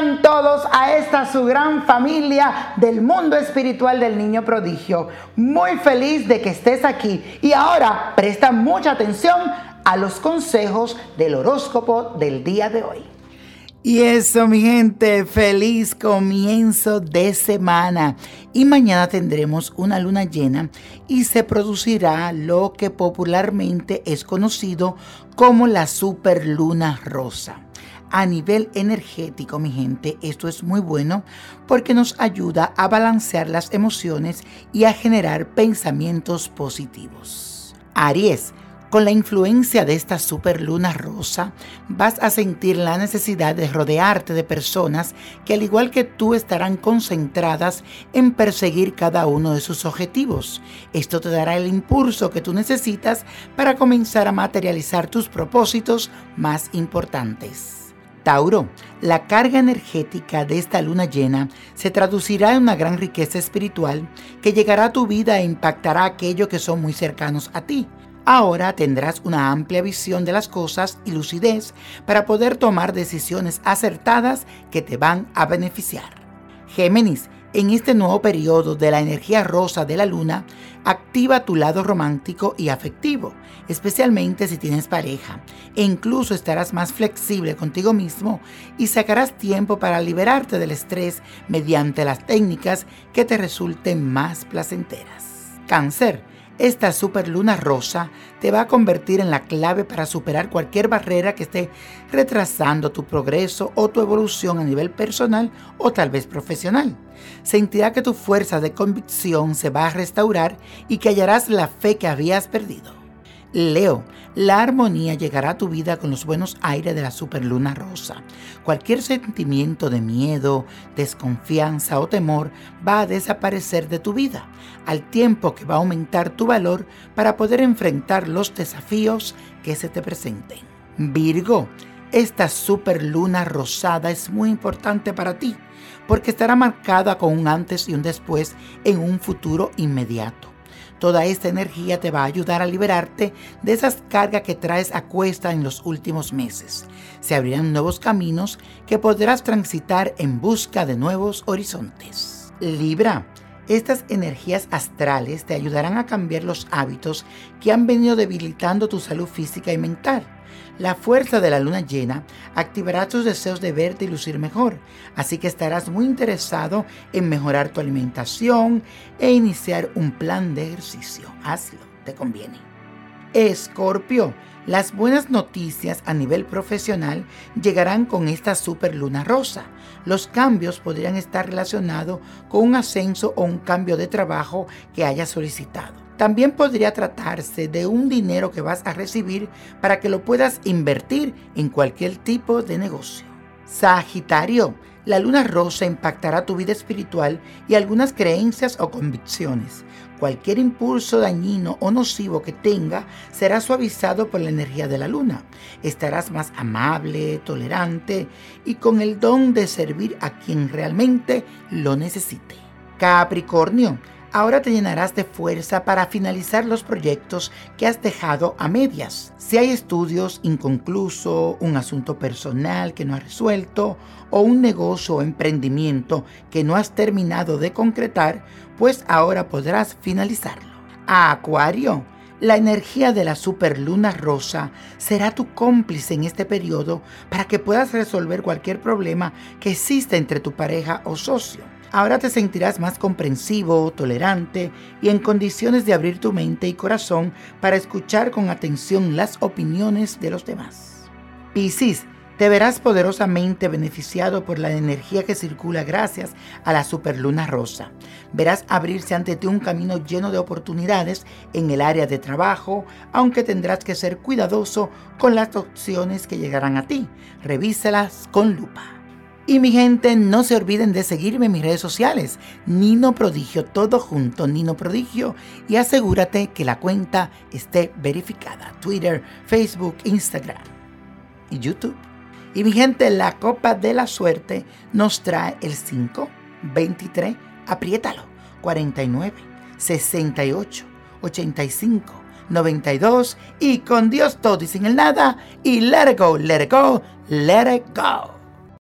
Todos a esta su gran familia del mundo espiritual del niño prodigio. Muy feliz de que estés aquí y ahora presta mucha atención a los consejos del horóscopo del día de hoy. Y eso, mi gente, feliz comienzo de semana. Y mañana tendremos una luna llena y se producirá lo que popularmente es conocido como la superluna rosa a nivel energético, mi gente, esto es muy bueno porque nos ayuda a balancear las emociones y a generar pensamientos positivos. Aries, con la influencia de esta superluna rosa, vas a sentir la necesidad de rodearte de personas que al igual que tú estarán concentradas en perseguir cada uno de sus objetivos. Esto te dará el impulso que tú necesitas para comenzar a materializar tus propósitos más importantes. Tauro, la carga energética de esta luna llena se traducirá en una gran riqueza espiritual que llegará a tu vida e impactará a aquellos que son muy cercanos a ti. Ahora tendrás una amplia visión de las cosas y lucidez para poder tomar decisiones acertadas que te van a beneficiar. Géminis, en este nuevo periodo de la energía rosa de la luna, activa tu lado romántico y afectivo, especialmente si tienes pareja, e incluso estarás más flexible contigo mismo y sacarás tiempo para liberarte del estrés mediante las técnicas que te resulten más placenteras. Cáncer, esta superluna rosa te va a convertir en la clave para superar cualquier barrera que esté retrasando tu progreso o tu evolución a nivel personal o tal vez profesional. Sentirá que tu fuerza de convicción se va a restaurar y que hallarás la fe que habías perdido. Leo, la armonía llegará a tu vida con los buenos aires de la superluna rosa. Cualquier sentimiento de miedo, desconfianza o temor va a desaparecer de tu vida, al tiempo que va a aumentar tu valor para poder enfrentar los desafíos que se te presenten. Virgo, esta superluna rosada es muy importante para ti porque estará marcada con un antes y un después en un futuro inmediato. Toda esta energía te va a ayudar a liberarte de esas cargas que traes a cuesta en los últimos meses. Se abrirán nuevos caminos que podrás transitar en busca de nuevos horizontes. Libra. Estas energías astrales te ayudarán a cambiar los hábitos que han venido debilitando tu salud física y mental. La fuerza de la luna llena activará tus deseos de verte y lucir mejor, así que estarás muy interesado en mejorar tu alimentación e iniciar un plan de ejercicio. Hazlo, te conviene. Escorpio, las buenas noticias a nivel profesional llegarán con esta super luna rosa. Los cambios podrían estar relacionados con un ascenso o un cambio de trabajo que hayas solicitado. También podría tratarse de un dinero que vas a recibir para que lo puedas invertir en cualquier tipo de negocio. Sagitario, la luna rosa impactará tu vida espiritual y algunas creencias o convicciones. Cualquier impulso dañino o nocivo que tenga será suavizado por la energía de la luna. Estarás más amable, tolerante y con el don de servir a quien realmente lo necesite. Capricornio, Ahora te llenarás de fuerza para finalizar los proyectos que has dejado a medias. Si hay estudios inconclusos, un asunto personal que no has resuelto o un negocio o emprendimiento que no has terminado de concretar, pues ahora podrás finalizarlo. A Acuario, la energía de la superluna rosa será tu cómplice en este periodo para que puedas resolver cualquier problema que exista entre tu pareja o socio. Ahora te sentirás más comprensivo, tolerante y en condiciones de abrir tu mente y corazón para escuchar con atención las opiniones de los demás. Piscis, te verás poderosamente beneficiado por la energía que circula gracias a la superluna rosa. Verás abrirse ante ti un camino lleno de oportunidades en el área de trabajo, aunque tendrás que ser cuidadoso con las opciones que llegarán a ti. Revísalas con lupa. Y mi gente, no se olviden de seguirme en mis redes sociales, Nino Prodigio, todo junto, Nino Prodigio, y asegúrate que la cuenta esté verificada. Twitter, Facebook, Instagram y YouTube. Y mi gente, la copa de la suerte nos trae el 5, 23, apriétalo, 49, 68, 85, 92 y con Dios todo y sin el nada y let it go, let it go, let it go.